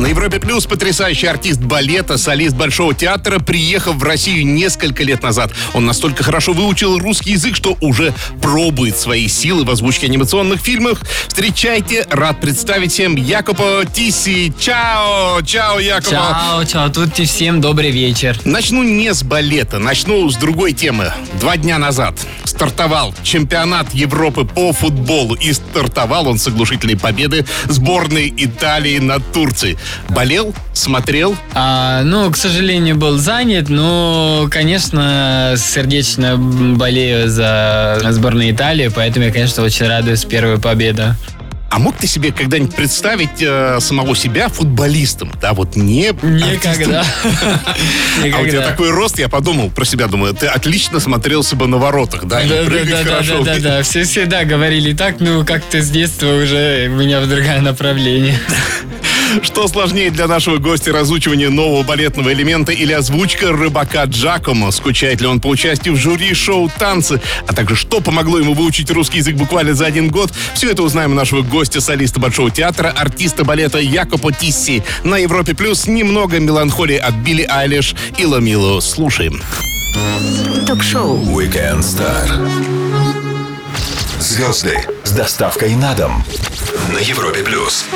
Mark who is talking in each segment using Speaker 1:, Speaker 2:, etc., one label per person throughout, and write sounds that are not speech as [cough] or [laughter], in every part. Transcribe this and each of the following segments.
Speaker 1: На Европе Плюс потрясающий артист балета, солист Большого театра, приехав в Россию несколько лет назад. Он настолько хорошо выучил русский язык, что уже пробует свои силы в озвучке анимационных фильмов. Встречайте, рад представить всем Якопо Тиси. Чао! Чао, Якопо!
Speaker 2: Чао, чао, тут и всем добрый вечер.
Speaker 1: Начну не с балета, начну с другой темы. Два дня назад стартовал чемпионат Европы по футболу. И стартовал он с оглушительной победы сборной Италии над Турцией. Болел, смотрел,
Speaker 2: А, ну, к сожалению, был занят, но, конечно, сердечно болею за сборную Италии, поэтому я, конечно, очень радуюсь первой победе.
Speaker 1: А мог ты себе когда-нибудь представить э, самого себя футболистом? Да, вот не
Speaker 2: Никогда. [laughs]
Speaker 1: А у тебя такой рост, я подумал про себя, думаю, ты отлично смотрелся бы на воротах, да,
Speaker 2: Да, да, да, да, да. Все всегда говорили так, ну, как-то с детства уже у меня в другое направление. [laughs]
Speaker 1: Что сложнее для нашего гостя разучивание нового балетного элемента или озвучка рыбака Джакомо? Скучает ли он по участию в жюри шоу «Танцы»? А также что помогло ему выучить русский язык буквально за один год? Все это узнаем у нашего гостя, солиста Большого театра, артиста балета Якопо Тисси. На Европе Плюс немного меланхолии от Билли Айлиш и Ламило. Слушаем.
Speaker 3: Ток-шоу
Speaker 4: Weekend Star. Звезды с доставкой на дом. На Европе Плюс.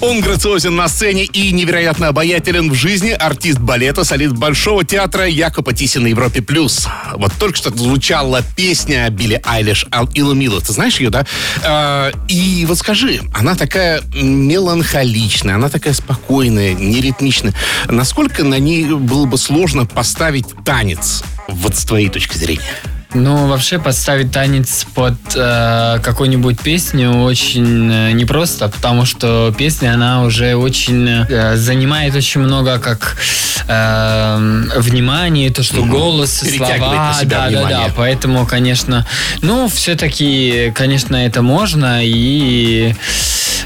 Speaker 1: Он грациозен на сцене и невероятно обаятелен в жизни. Артист балета, солист Большого театра Якопо Тиси на Европе+. плюс. Вот только что звучала песня Билли Айлиш «Ал Ила Мила». Ты знаешь ее, да? А, и вот скажи, она такая меланхоличная, она такая спокойная, неритмичная. Насколько на ней было бы сложно поставить танец, вот с твоей точки зрения?
Speaker 2: Ну, вообще подставить танец под э, какую-нибудь песню очень э, непросто, потому что песня, она уже очень э, занимает очень много как э, внимания, то, что голос,
Speaker 1: Перетягивает
Speaker 2: слова,
Speaker 1: на себя
Speaker 2: да, да,
Speaker 1: внимание.
Speaker 2: да, поэтому, конечно, ну, все-таки, конечно, это можно, и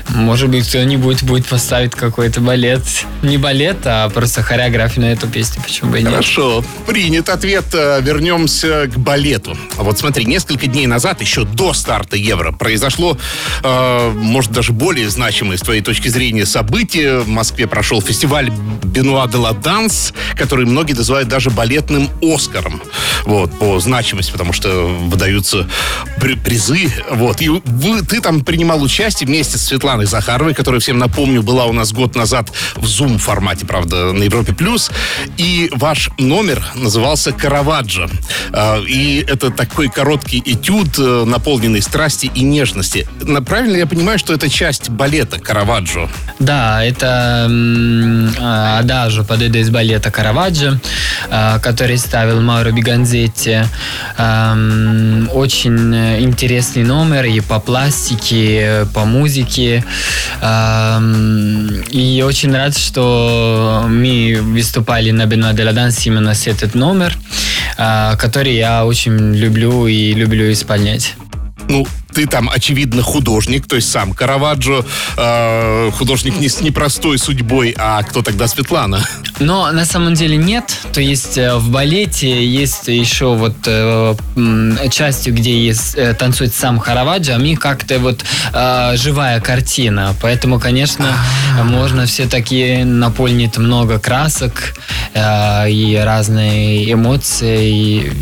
Speaker 2: может быть, кто-нибудь будет поставить какой-то балет, не балет, а просто хореографию на эту песню, почему бы и нет.
Speaker 1: Хорошо, принят ответ. Э, Вернемся к балету. А Вот смотри, несколько дней назад, еще до старта Евро, произошло, э, может, даже более значимое с твоей точки зрения событие. В Москве прошел фестиваль Бенуа де ла Данс, который многие называют даже балетным Оскаром. Вот, по значимости, потому что выдаются при- призы. Вот, и вы, ты там принимал участие вместе с Светланой Захаровой, которая, всем напомню, была у нас год назад в Zoom формате, правда, на Европе Плюс. И ваш номер назывался «Караваджо». А, И это такой короткий этюд, э, наполненный страсти и нежности. Правильно я понимаю, что это часть балета «Караваджо»?
Speaker 2: Да, это а, адажо под из балета Караваджо, а, который ставил Мауро Биганзетти. Очень интересный номер и по пластике, по музыке. И очень рад, что мы выступали на Бенуа де ла Данс именно с этот номер, который я очень люблю и люблю исполнять.
Speaker 1: Ну, ты там, очевидно, художник, то есть сам Караваджо, э, художник не с непростой судьбой, а кто тогда Светлана?
Speaker 2: Но на самом деле нет. То есть э, в балете есть еще вот э, частью, где есть, э, танцует сам Хараваджо, а мы как-то вот э, живая картина. Поэтому, конечно, можно все-таки наполнить много красок э, и разные эмоции. И,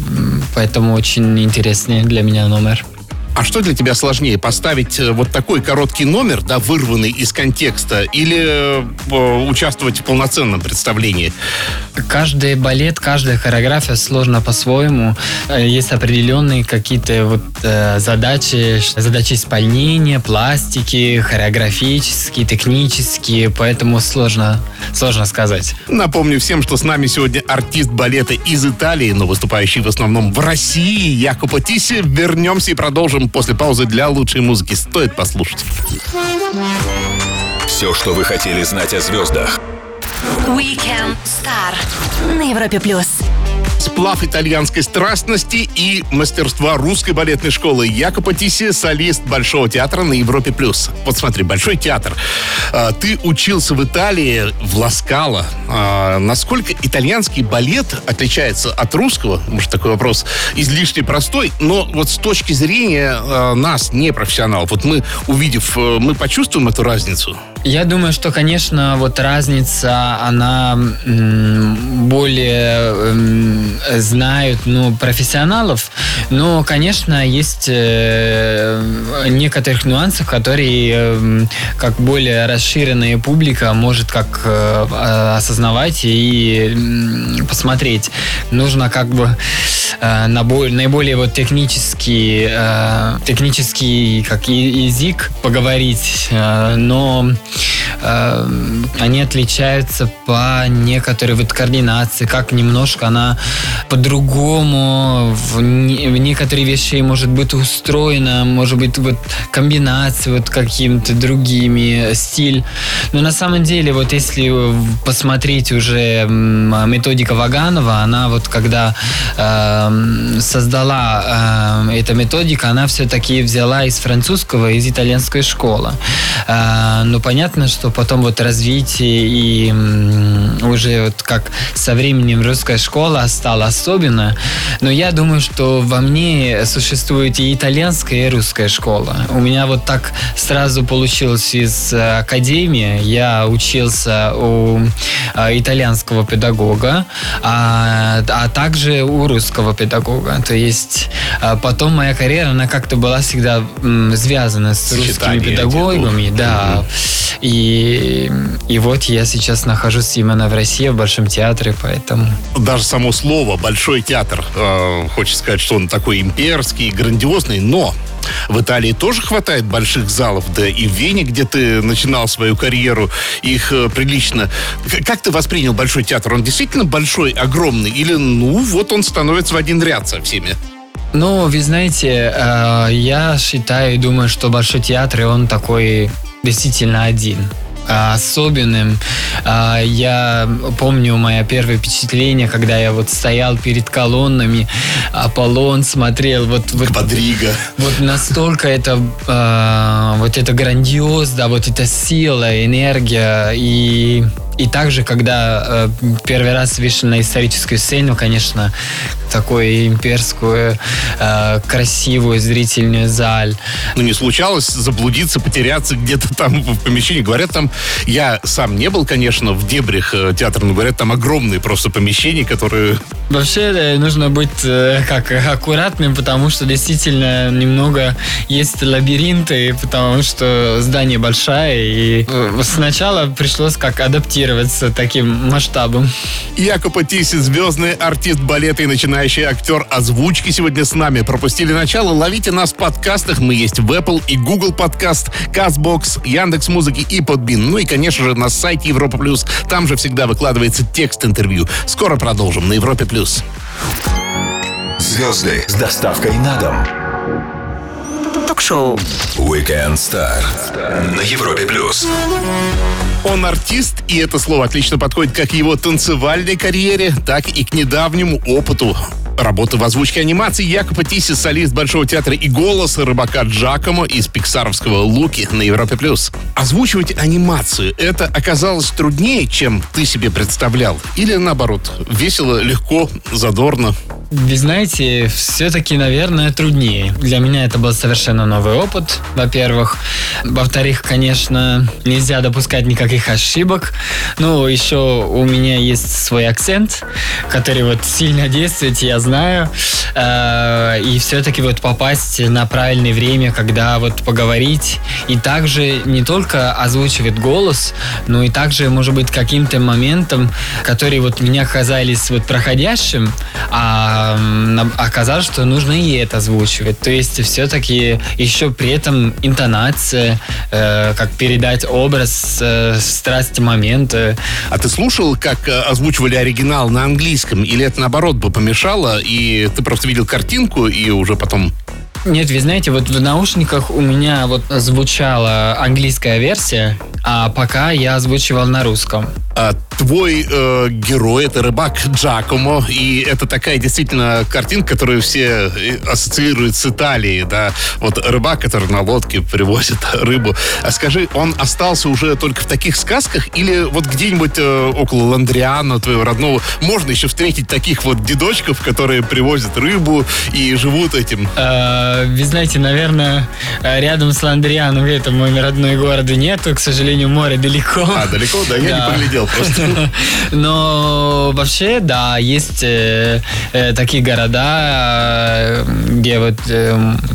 Speaker 2: поэтому очень интересный для меня номер.
Speaker 1: А что для тебя сложнее, поставить э, вот такой короткий номер, да, вырванный из контекста, или э, участвовать в полноценном представлении?
Speaker 2: Каждый балет, каждая хореография сложна по-своему. Э, Есть определенные какие-то вот э, задачи, задачи исполнения, пластики, хореографические, технические, поэтому сложно, сложно сказать.
Speaker 1: Напомню всем, что с нами сегодня артист балета из Италии, но выступающий в основном в России, Якопо Тиси. Вернемся и продолжим после паузы для лучшей музыки. Стоит послушать.
Speaker 4: Все, что вы хотели знать о звездах.
Speaker 3: Weekend Star на Европе плюс.
Speaker 1: Сплав итальянской страстности и мастерства русской балетной школы. Якоба Тиси, солист Большого театра на Европе+. плюс. Вот смотри, Большой театр. А, ты учился в Италии, в Ласкало. А, насколько итальянский балет отличается от русского? Может, такой вопрос излишне простой, но вот с точки зрения а, нас, не профессионалов, вот мы, увидев, э, мы почувствуем эту разницу?
Speaker 2: Я думаю, что, конечно, вот разница, она более знают, ну, профессионалов, но, конечно, есть э, некоторых нюансов, которые как более расширенная публика может как э, осознавать и посмотреть. Нужно как бы э, наиболее вот технический, технический как язык поговорить, но они отличаются по некоторой вот координации, как немножко она по-другому в, не, в некоторые вещи может быть устроена, может быть вот комбинации вот какими-то другими, стиль. Но на самом деле вот если посмотреть уже методика Ваганова, она вот когда э, создала э, эта методика, она все-таки взяла из французского, из итальянской школы. Э, но понятно, что потом вот развитие и уже вот как со временем русская школа стала особенно. Но я думаю, что во мне существует и итальянская, и русская школа. У меня вот так сразу получилось из э, академии. Я учился у э, итальянского педагога, а, а также у русского педагога. То есть э, потом моя карьера, она как-то была всегда связана с русскими педагогами. Да. Угу. И, и вот я сейчас нахожусь именно в России, в Большом театре, поэтому...
Speaker 1: Даже само слово «большой театр», э, хочется сказать, что он такой имперский, грандиозный, но в Италии тоже хватает больших залов, да и в Вене, где ты начинал свою карьеру, их э, прилично. Как ты воспринял Большой театр? Он действительно большой, огромный? Или, ну, вот он становится в один ряд со всеми?
Speaker 2: Ну, вы знаете, э, я считаю и думаю, что Большой театр, он такой действительно один особенным. А, я помню мое первое впечатление, когда я вот стоял перед колоннами, Аполлон смотрел вот... вот
Speaker 1: Квадрига.
Speaker 2: Вот настолько это а, вот это грандиоз, да, вот эта сила, энергия и и также, когда э, первый раз вышел на историческую сцену, конечно, такую имперскую, э, красивую зрительную заль.
Speaker 1: Ну, не случалось заблудиться, потеряться где-то там в помещении. Говорят, там, я сам не был, конечно, в дебрях э, театра, но говорят, там огромные просто помещения, которые...
Speaker 2: Вообще э, нужно быть э, как аккуратным, потому что действительно немного есть лабиринты, потому что здание большое, и э, сначала пришлось как адаптироваться таким масштабом.
Speaker 1: Якоб Тиси, звездный артист балета и начинающий актер озвучки сегодня с нами. Пропустили начало? Ловите нас в подкастах. Мы есть в Apple и Google подкаст, Казбокс, Яндекс Музыки и Подбин. Ну и, конечно же, на сайте Европа Плюс. Там же всегда выкладывается текст интервью. Скоро продолжим на Европе Плюс.
Speaker 4: Звезды с доставкой на дом.
Speaker 3: Ток-шоу
Speaker 4: Weekend Star на Европе Плюс.
Speaker 1: Он артист, и это слово отлично подходит как к его танцевальной карьере, так и к недавнему опыту работы в озвучке анимации Якоба Тиси, солист Большого театра и голос рыбака Джакомо из пиксаровского «Луки» на Европе+. плюс. Озвучивать анимацию — это оказалось труднее, чем ты себе представлял? Или наоборот, весело, легко, задорно?
Speaker 2: Вы знаете, все-таки, наверное, труднее. Для меня это был совершенно новый опыт, во-первых. Во-вторых, конечно, нельзя допускать никаких ошибок. Ну, еще у меня есть свой акцент, который вот сильно действует, я знаю. Э, и все-таки вот попасть на правильное время, когда вот поговорить. И также не только озвучивать голос, но и также, может быть, каким-то моментом, которые вот меня казались вот проходящим, а оказалось, что нужно и это озвучивать. То есть все-таки еще при этом интонация, э, как передать образ, э, страсть момента.
Speaker 1: А ты слушал, как э, озвучивали оригинал на английском? Или это наоборот бы помешало, и ты просто видел картинку, и уже потом
Speaker 2: нет, вы знаете, вот в наушниках у меня вот звучала английская версия, а пока я озвучивал на русском.
Speaker 1: А твой э, герой это рыбак Джакомо, и это такая действительно картинка, которую все э, ассоциируют с Италией, да. Вот рыбак, который на лодке привозит [laughs] рыбу. А скажи, он остался уже только в таких сказках или вот где-нибудь э, около Ландриана, твоего родного, можно еще встретить таких вот дедочков, которые привозят рыбу и живут этим?
Speaker 2: Э, Вы знаете, наверное, рядом с Ландрианом, это мой родной город, и нету, к сожалению, море далеко.
Speaker 1: А, далеко? Да, я не поглядел просто. [laughs]
Speaker 2: Но вообще, да, есть э, э, такие города, э, где вот,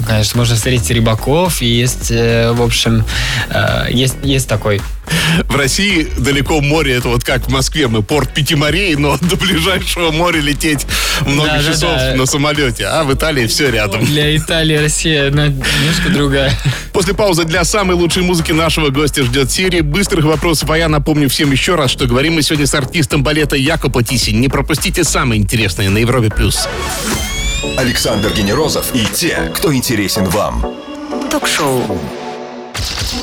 Speaker 2: конечно, можно встретить рыбаков, и есть, в общем, есть, есть такой.
Speaker 1: В России далеко море, это вот как в Москве, мы порт пяти морей, но [laughs] до ближайшего моря лететь много
Speaker 2: Да, да,
Speaker 1: часов
Speaker 2: да.
Speaker 1: на самолете, а в Италии все рядом.
Speaker 2: Для Италии Россия она немножко другая.
Speaker 1: После паузы для самой лучшей музыки нашего гостя ждет серия быстрых вопросов, а я напомню всем еще раз, что говорим мы сегодня с артистом балета Якоба Тиси. Не пропустите самое интересное на Европе+. плюс.
Speaker 4: Александр Генерозов и те, кто интересен вам.
Speaker 3: Ток-шоу.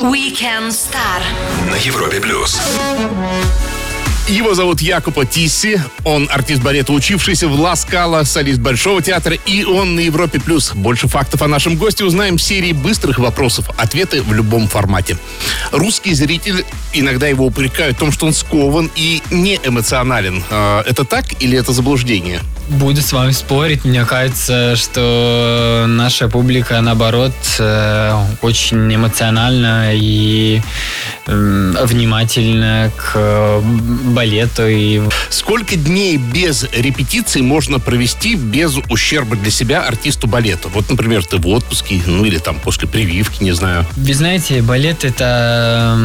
Speaker 3: Weekend Star.
Speaker 4: На Европе+. плюс.
Speaker 1: Его зовут Якоба Тисси. Он артист балета, учившийся в Ла Скала, солист Большого театра, и он на Европе+. плюс. Больше фактов о нашем госте узнаем в серии быстрых вопросов. Ответы в любом формате. Русский зритель, иногда его упрекают в том, что он скован и не эмоционален. А, Это так или это заблуждение?
Speaker 2: Буду с вами спорить. Мне кажется, что наша публика, наоборот, э, очень эмоциональна и внимательна к балету. И
Speaker 1: Сколько дней без репетиций можно провести без ущерба для себя артисту балета? Вот, например, ты в отпуске, ну или там после прививки, не знаю.
Speaker 2: Вы знаете, балет это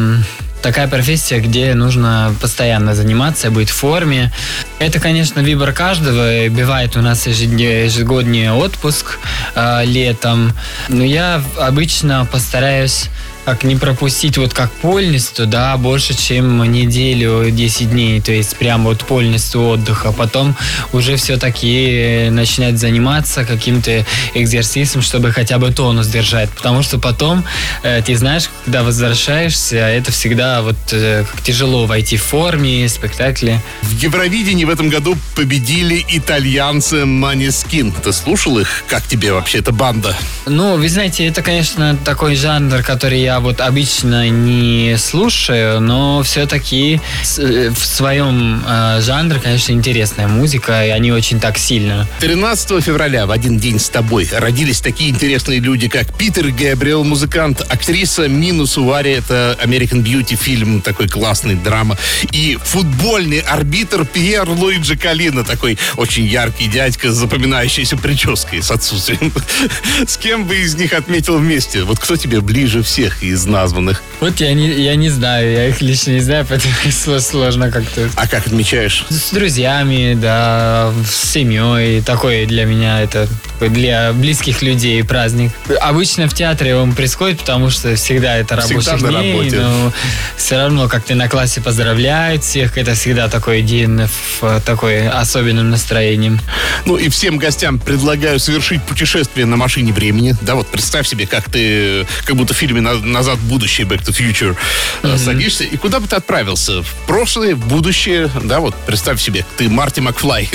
Speaker 2: такая профессия, где нужно постоянно заниматься, быть в форме. Это, конечно, выбор каждого. Бывает у нас ежегодный отпуск э, летом. Но я обычно постараюсь как не пропустить вот как полностью, да, больше, чем неделю, 10 дней, то есть прям вот полностью отдыха. Потом уже все-таки начинать заниматься каким-то экзерсисом, чтобы хотя бы тонус держать. Потому что потом, э, ты знаешь, когда возвращаешься, это всегда вот э, как тяжело войти в форме, спектакли.
Speaker 1: В Евровидении в этом году победили итальянцы Манискин. Ты слушал их? Как тебе вообще эта банда?
Speaker 2: Ну, вы знаете, это, конечно, такой жанр, который я вот обычно не слушаю, но все-таки в своем э, жанре, конечно, интересная музыка, и они очень так сильно.
Speaker 1: 13 февраля в один день с тобой родились такие интересные люди, как Питер Габриэл, музыкант, актриса Мину Сувари, это American Beauty фильм, такой классный драма, и футбольный арбитр Пьер Луиджи Калина, такой очень яркий дядька с запоминающейся прической, с отсутствием. [laughs] С кем бы из них отметил вместе? Вот кто тебе ближе всех из названных?
Speaker 2: Вот я не, я не знаю, я их лично не знаю, поэтому [laughs] сло- сложно как-то.
Speaker 1: А как отмечаешь?
Speaker 2: С друзьями, да, с семьей. Такой для меня это для близких людей праздник. Обычно в театре он происходит, потому что всегда это рабочий
Speaker 1: Всегда
Speaker 2: день,
Speaker 1: работе.
Speaker 2: но все равно как-то на классе поздравляют всех. Это всегда такой день в такой особенным настроением.
Speaker 1: Ну и всем гостям предлагаю совершить путешествие на машине времени. Да, вот представь себе, как ты, как будто в фильме «На- «Назад в будущее», Back to Future, э, садишься, и куда бы ты отправился? В прошлое, в будущее, да, вот представь себе, ты Марти Макфлай.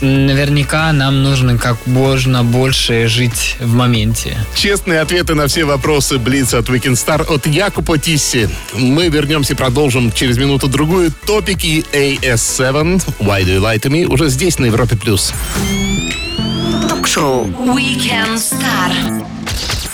Speaker 2: Наверняка нам нужно как можно больше жить в моменте.
Speaker 1: Честные ответы на все вопросы Блиц от Weekend Star от Якуба Тисси. Мы вернемся и продолжим через минуту-другую. Топики AS7, Why Do You Lie To Me, уже здесь, на Европе+. плюс.
Speaker 3: Ток-шоу. Weekend Star.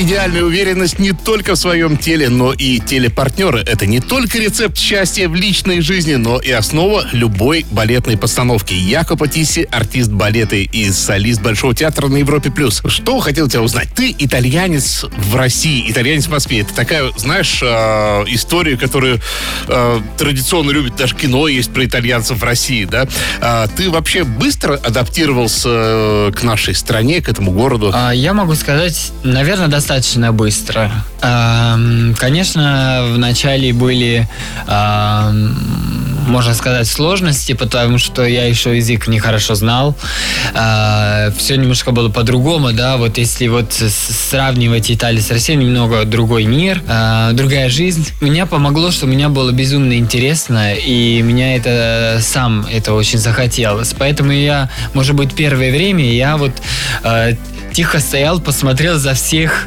Speaker 1: Идеальная уверенность не только в своем теле, но и телепартнеры. Это не только рецепт счастья в личной жизни, но и основа любой балетной постановки. Якоба Тисси, артист балета и солист Большого театра на Европе+. плюс. Что хотел тебя узнать? Ты итальянец в России, итальянец в Москве. Это такая, знаешь, э, история, которую э, традиционно любит даже кино есть про итальянцев в России, да? А ты вообще быстро адаптировался э, к нашей стране, к этому городу?
Speaker 2: А, Я могу сказать, наверное, достаточно быстро. Ам, Конечно, в начале были ам, можно сказать, сложности, потому что я еще язык не хорошо знал. А, все немножко было по-другому, да, вот если вот сравнивать Италию с Россией, немного другой мир, а, другая жизнь. Меня помогло, что меня было безумно интересно, и меня это сам это очень захотелось. Поэтому я, может быть, первое время я вот а, тихо стоял, посмотрел за всех,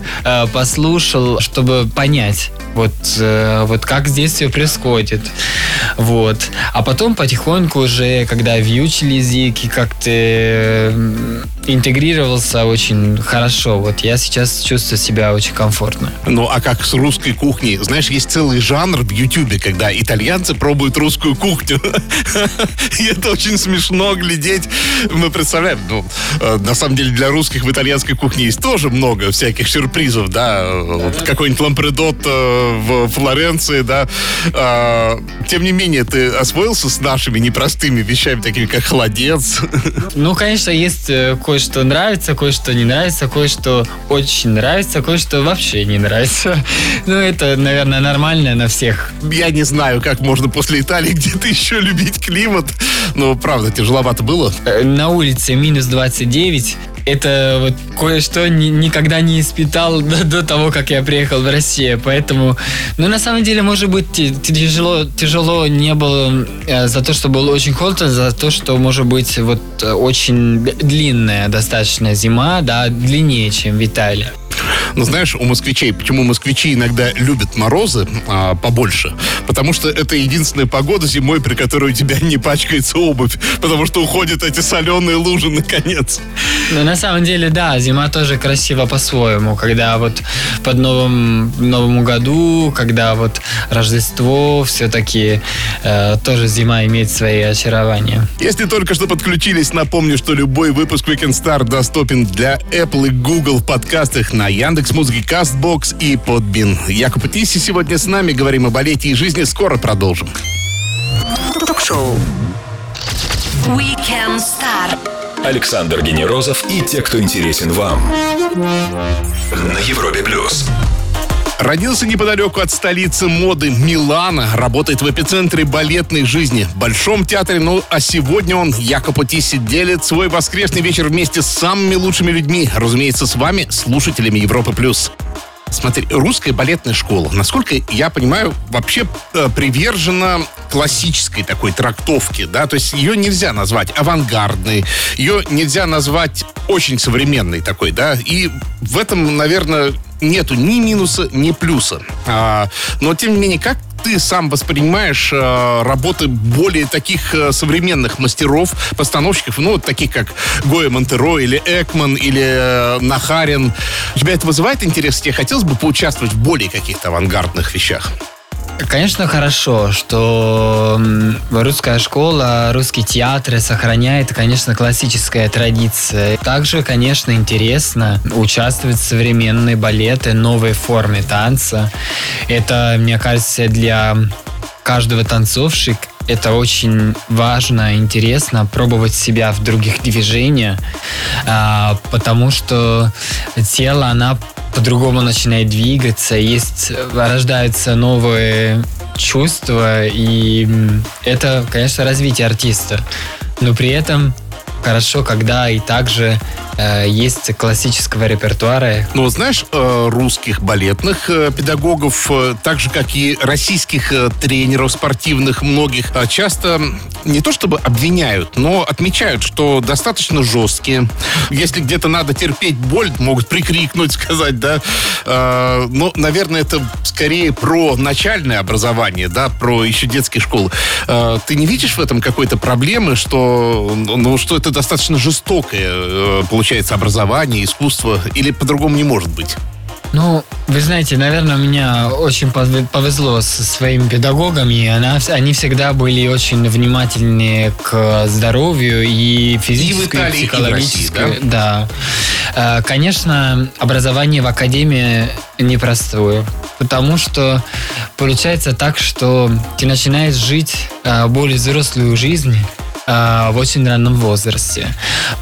Speaker 2: послушал, чтобы понять, вот, э, вот как здесь все происходит. Вот. А потом потихоньку уже, когда выучили язык и как-то интегрировался очень хорошо. Вот я сейчас чувствую себя очень комфортно.
Speaker 1: Ну, а как с русской кухней? Знаешь, есть целый жанр в Ютубе, когда итальянцы пробуют русскую кухню. [laughs] И это очень смешно глядеть. Мы представляем, ну, э, на самом деле для русских в итальянской кухне есть тоже много всяких сюрпризов, да. Какой-нибудь лампредот э, в Флоренции, да. А, тем не менее, ты освоился с нашими непростыми вещами, такими как холодец.
Speaker 2: Ну, конечно, есть э, кое-что нравится, кое-что не нравится, кое-что очень нравится, кое-что вообще не нравится. [laughs] Ну, это, наверное, нормально на всех.
Speaker 1: Я не знаю, как можно после Италии где-то еще любить климат. Но, правда, тяжеловато было.
Speaker 2: Э, на улице минус 29 это вот кое-что ни, никогда не испытал [laughs] до, до того, как я приехал в Россию. Поэтому, ну, на самом деле, может быть, тяжело, тяжело не было э, за то, что было очень холодно, за то, что, может быть, вот э, очень длинная достаточно зима, да, длиннее, чем в Италии.
Speaker 1: Но знаешь, у москвичей, почему москвичи иногда любят морозы а, побольше? Потому что это единственная погода зимой, при которой у тебя не пачкается обувь, потому что уходят эти соленые лужи наконец.
Speaker 2: Ну, на самом деле, да, зима тоже красиво по-своему, когда вот под Новым, Новому году, когда вот Рождество, все-таки э, тоже зима имеет свои очарования.
Speaker 1: Если только что подключились, напомню, что любой выпуск Weekend Star доступен для Apple и Google в подкастах на Яндекс Музыки, Castbox и Подбин. Якуб Тиси сегодня с нами. Говорим о балете и жизни. Скоро продолжим.
Speaker 3: Ток-шоу Weekend Star.
Speaker 4: Александр Генерозов и те, кто интересен вам. На Европе плюс.
Speaker 1: Родился неподалеку от столицы моды Милана, работает в эпицентре балетной жизни, Большом театре, ну а сегодня он, Якобы Тиси, делит свой воскресный вечер вместе с самыми лучшими людьми, разумеется, с вами, слушателями Европы+. плюс. Смотри, русская балетная школа, насколько я понимаю, вообще э, привержена классической такой трактовке, да, то есть ее нельзя назвать авангардной, ее нельзя назвать очень современной такой, да, и в этом, наверное, нету ни минуса, ни плюса. А, но, тем не менее, как ты сам воспринимаешь э, работы более таких э, современных мастеров, постановщиков, ну, вот таких как Гоя Монтеро или Экман или э, Нахарин? Тебя это вызывает интерес? Тебе хотелось бы поучаствовать в более каких-то авангардных вещах?
Speaker 2: Конечно, хорошо, что русская школа, русский театр сохраняет, конечно, классическая традиция. Также, конечно, интересно участвовать в современной балеты, новой форме танца. Это, мне кажется, для каждого танцовщика это очень важно, интересно пробовать себя в других движениях, а, потому что тело, она по-другому начинает двигаться, есть, рождаются новые чувства, и это, конечно, развитие артиста. Но при этом хорошо, когда и также э, есть классического репертуара.
Speaker 1: Ну, знаешь, э, русских балетных э, педагогов, э, так же, как и российских э, тренеров спортивных многих, э, часто не то чтобы обвиняют, но отмечают, что достаточно жесткие. Если где-то надо терпеть боль, могут прикрикнуть, [laughs] сказать, да. Э, но, наверное, это скорее про начальное образование, да, про еще детские школы. Э, ты не видишь в этом какой-то проблемы, что, ну, что это достаточно жестокое, э, получается, образование, искусство, или по-другому не может быть?
Speaker 2: Ну, вы знаете, наверное, меня очень повезло со своими педагогами. Она, они всегда были очень внимательны к здоровью и физическому, и, и психологическому. И да? да. Э, конечно, образование в академии непростое, потому что получается так, что ты начинаешь жить э, более взрослую жизнь, э, в очень раннем возрасте,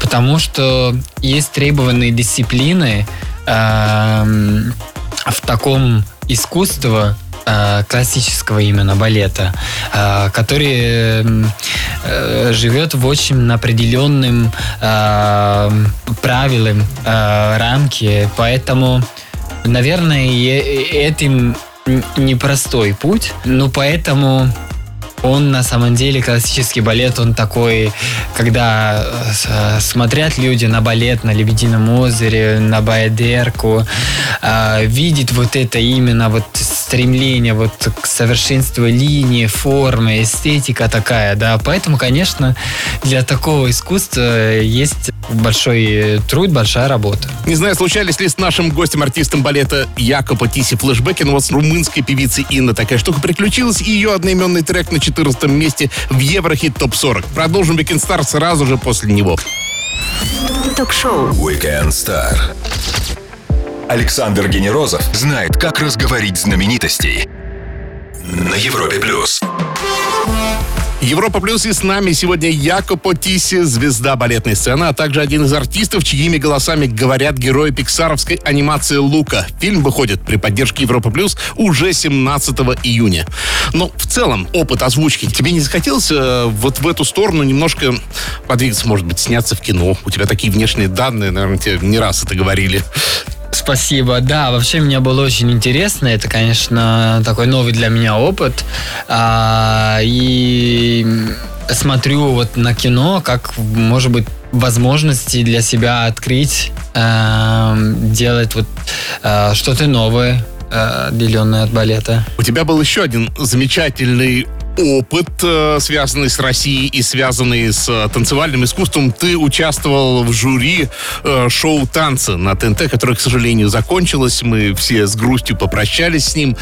Speaker 2: потому что есть требованные дисциплины в таком искусстве, э, классического именно балета, э, который э, живет в очень определенным правилам, рамке, поэтому, наверное, этим непростой путь, но поэтому он на самом деле классический балет, он такой, когда э, смотрят люди на балет на Лебедином озере, на Баядерку, э, видит вот это именно вот стремление вот к совершенству линии, формы, эстетика такая, да, поэтому, конечно, для такого искусства есть большой труд, большая работа.
Speaker 1: Не знаю, случались ли с нашим гостем-артистом балета Якоба Тиси флешбеки, но вот с румынской певицей Инна такая штука приключилась, и ее одноименный трек на 14 месте в Еврохит ТОП-40. Продолжим Weekend Star сразу же после него.
Speaker 3: Ток-шоу
Speaker 4: Weekend Star. Александр Генерозов знает, как разговорить знаменитостей на Европе плюс.
Speaker 1: Европа Плюс и с нами сегодня Якопо Тиси, звезда балетной сцены, а также один из артистов, чьими голосами говорят герои пиксаровской анимации «Лука». Фильм выходит при поддержке Европа Плюс уже 17 июня. Но в целом опыт озвучки тебе не захотелось э, вот в эту сторону немножко подвигаться, может быть, сняться в кино? У тебя такие внешние данные, наверное, тебе не раз это говорили.
Speaker 2: Спасибо. Да, вообще мне было очень интересно. Это, конечно, такой новый для меня опыт. А, и смотрю вот на кино, как, может быть, возможности для себя открыть, э, делать вот э, что-то новое, э, отделенное от балета.
Speaker 1: У тебя был еще один замечательный опыт, э, связанный с Россией и связанный с э, танцевальным искусством. Ты участвовал в жюри э, шоу «Танцы» на ТНТ, которое, к сожалению, закончилось. Мы все с грустью попрощались с ним.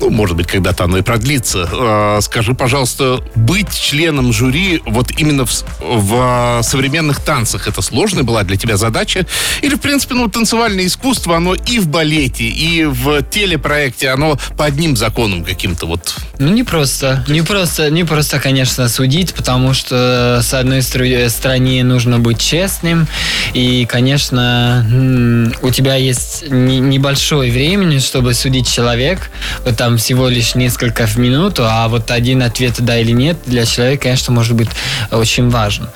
Speaker 1: Ну, может быть, когда-то оно и продлится. Скажи, пожалуйста, быть членом жюри вот именно в, в современных танцах, это сложная была для тебя задача? Или, в принципе, ну, танцевальное искусство, оно и в балете, и в телепроекте, оно по одним законам каким-то вот?
Speaker 2: Ну, не просто. Не просто, не просто, конечно, судить, потому что с одной стороны нужно быть честным, и, конечно, у тебя есть небольшое времени, чтобы судить человек, вот там всего лишь несколько в минуту, а вот один ответ да или нет для человека, конечно, может быть очень важен.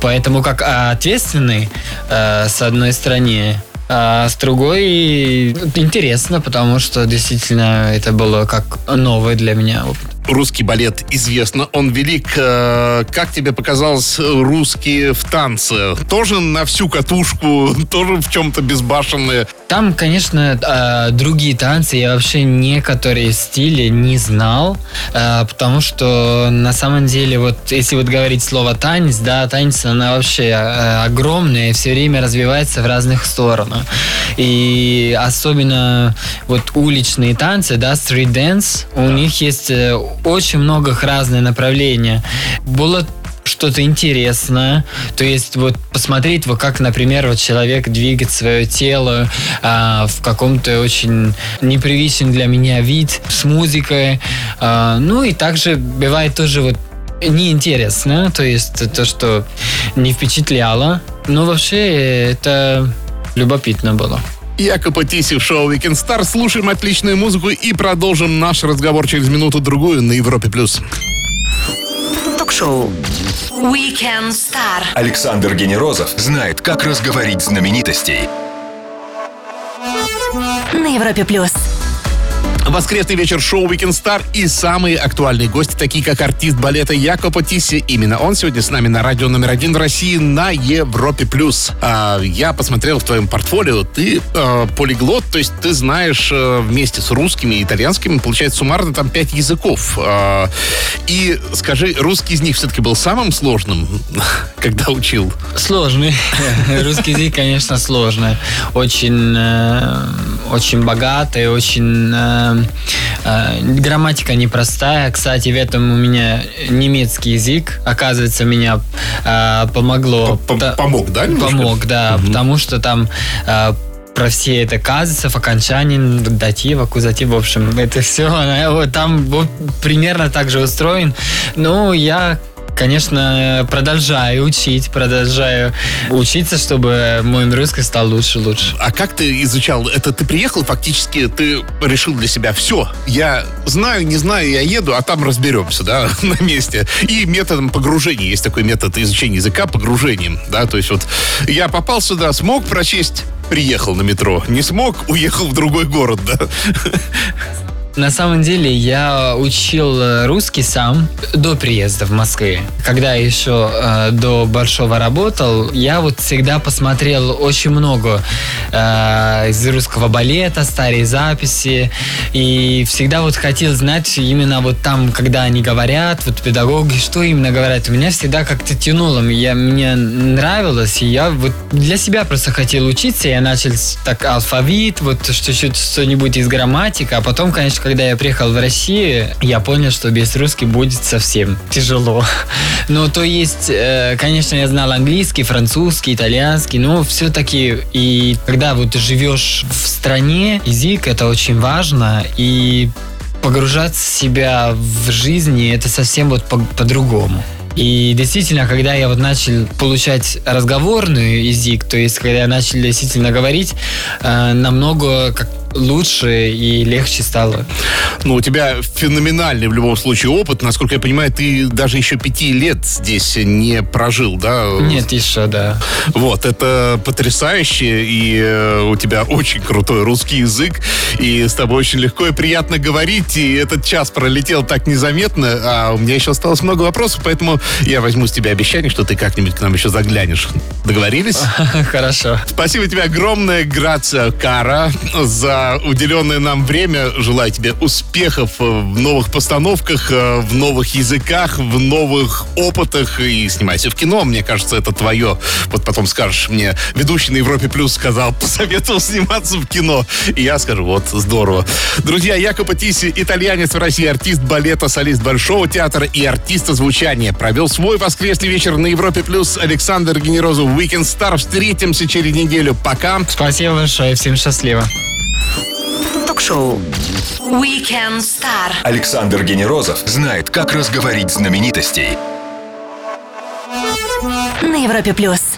Speaker 2: Поэтому как ответственный, э, с одной стороны, а с другой интересно, потому что действительно это было как новое для меня опыт
Speaker 1: русский балет известно, он велик. Э, как тебе показалось русские в танце? Тоже на всю катушку, [laughs] тоже в чем-то безбашенные?
Speaker 2: Там, конечно, э, другие танцы. Я вообще некоторые стили не знал, э, потому что на самом деле, вот если вот говорить слово танец, да, танец, она вообще огромная и все время развивается в разных сторонах. И особенно вот уличные танцы, да, dance, у них есть очень много разных направлений. Было что-то интересное. То есть вот посмотреть, вот как, например, вот человек двигает свое тело а, в каком-то очень непривычном для меня вид с музыкой. А, ну и также бывает тоже вот неинтересно, то есть то, что не впечатляло. Но вообще это любопытно было.
Speaker 1: Якоба Тиси в шоу Weekend Star. Слушаем отличную музыку и продолжим наш разговор через минуту-другую на Европе+. плюс.
Speaker 3: Ток-шоу Weekend Star.
Speaker 4: Александр Генерозов знает, как разговорить знаменитостей.
Speaker 3: На Европе+. плюс.
Speaker 1: Воскресный вечер шоу Weekend Star и самые актуальные гости, такие как артист балета Якоба Тисси. Именно он сегодня с нами на радио номер один в России на Европе+. плюс. А, я посмотрел в твоем портфолио, ты а, полиглот, то есть ты знаешь а, вместе с русскими и итальянскими, получается, суммарно там пять языков. А, и скажи, русский из них все-таки был самым сложным, [laughs] когда учил?
Speaker 2: Сложный. [laughs] Русский язык, конечно, сложный. Очень, э, очень богатый, очень грамматика непростая. Кстати, в этом у меня немецкий язык, оказывается, меня э, помогло.
Speaker 1: Помог, да?
Speaker 2: Немножко? Помог, да, угу. потому что там э, про все это казусов, окончаний, датив, аккузатив, в общем, это все, [laughs] там вот, примерно так же устроен. Но я конечно, продолжаю учить, продолжаю учиться, чтобы мой русский стал лучше лучше.
Speaker 1: А как ты изучал? Это ты приехал, фактически ты решил для себя все. Я знаю, не знаю, я еду, а там разберемся, да, [laughs] на месте. И методом погружения. Есть такой метод изучения языка погружением, да, то есть вот я попал сюда, смог прочесть, приехал на метро. Не смог, уехал в другой город, да. [laughs]
Speaker 2: На самом деле я учил э, русский сам до приезда в Москве. Когда еще э, до Большого работал, я вот всегда посмотрел очень много э, из русского балета, старые записи. И всегда вот хотел знать именно вот там, когда они говорят, вот педагоги, что именно говорят. У меня всегда как-то тянуло. Я, мне нравилось, и я вот для себя просто хотел учиться. Я начал так алфавит, вот что-нибудь из грамматики, а потом, конечно, когда я приехал в Россию, я понял, что без русский будет совсем тяжело. [laughs] Но то есть, э, конечно, я знал английский, французский, итальянский, но все-таки и когда вот живешь в стране, язык это очень важно, и погружаться себя в жизни это совсем вот по-другому. По и действительно, когда я вот начал получать разговорный язык, то есть когда я начал действительно говорить, э, намного как лучше и легче стало.
Speaker 1: Ну, у тебя феноменальный в любом случае опыт. Насколько я понимаю, ты даже еще пяти лет здесь не прожил, да?
Speaker 2: Нет, еще, да.
Speaker 1: Вот, это потрясающе, и э, у тебя очень крутой русский язык, и с тобой очень легко и приятно говорить, и этот час пролетел так незаметно, а у меня еще осталось много вопросов, поэтому я возьму с тебя обещание, что ты как-нибудь к нам еще заглянешь. Договорились? [laughs]
Speaker 2: Хорошо.
Speaker 1: Спасибо тебе огромное, Грация Кара, за уделенное нам время. Желаю тебе успехов э, в новых постановках, э, в новых языках, в новых опытах. И снимайся в кино. Мне кажется, это твое. Вот потом скажешь мне, ведущий на Европе Плюс сказал, посоветовал сниматься в кино. И я скажу, вот, здорово. Друзья, Якоба Тиси, итальянец в России, артист балета, солист Большого театра и артиста звучания. Провел свой воскресный вечер на Европе Плюс. Александр Генерозов, Weekend Star. Встретимся через неделю. Пока.
Speaker 2: Спасибо большое. Всем счастливо
Speaker 3: ток-шоу Weekend Star.
Speaker 4: Александр Генерозов знает, как разговорить знаменитостей.
Speaker 3: На Европе плюс.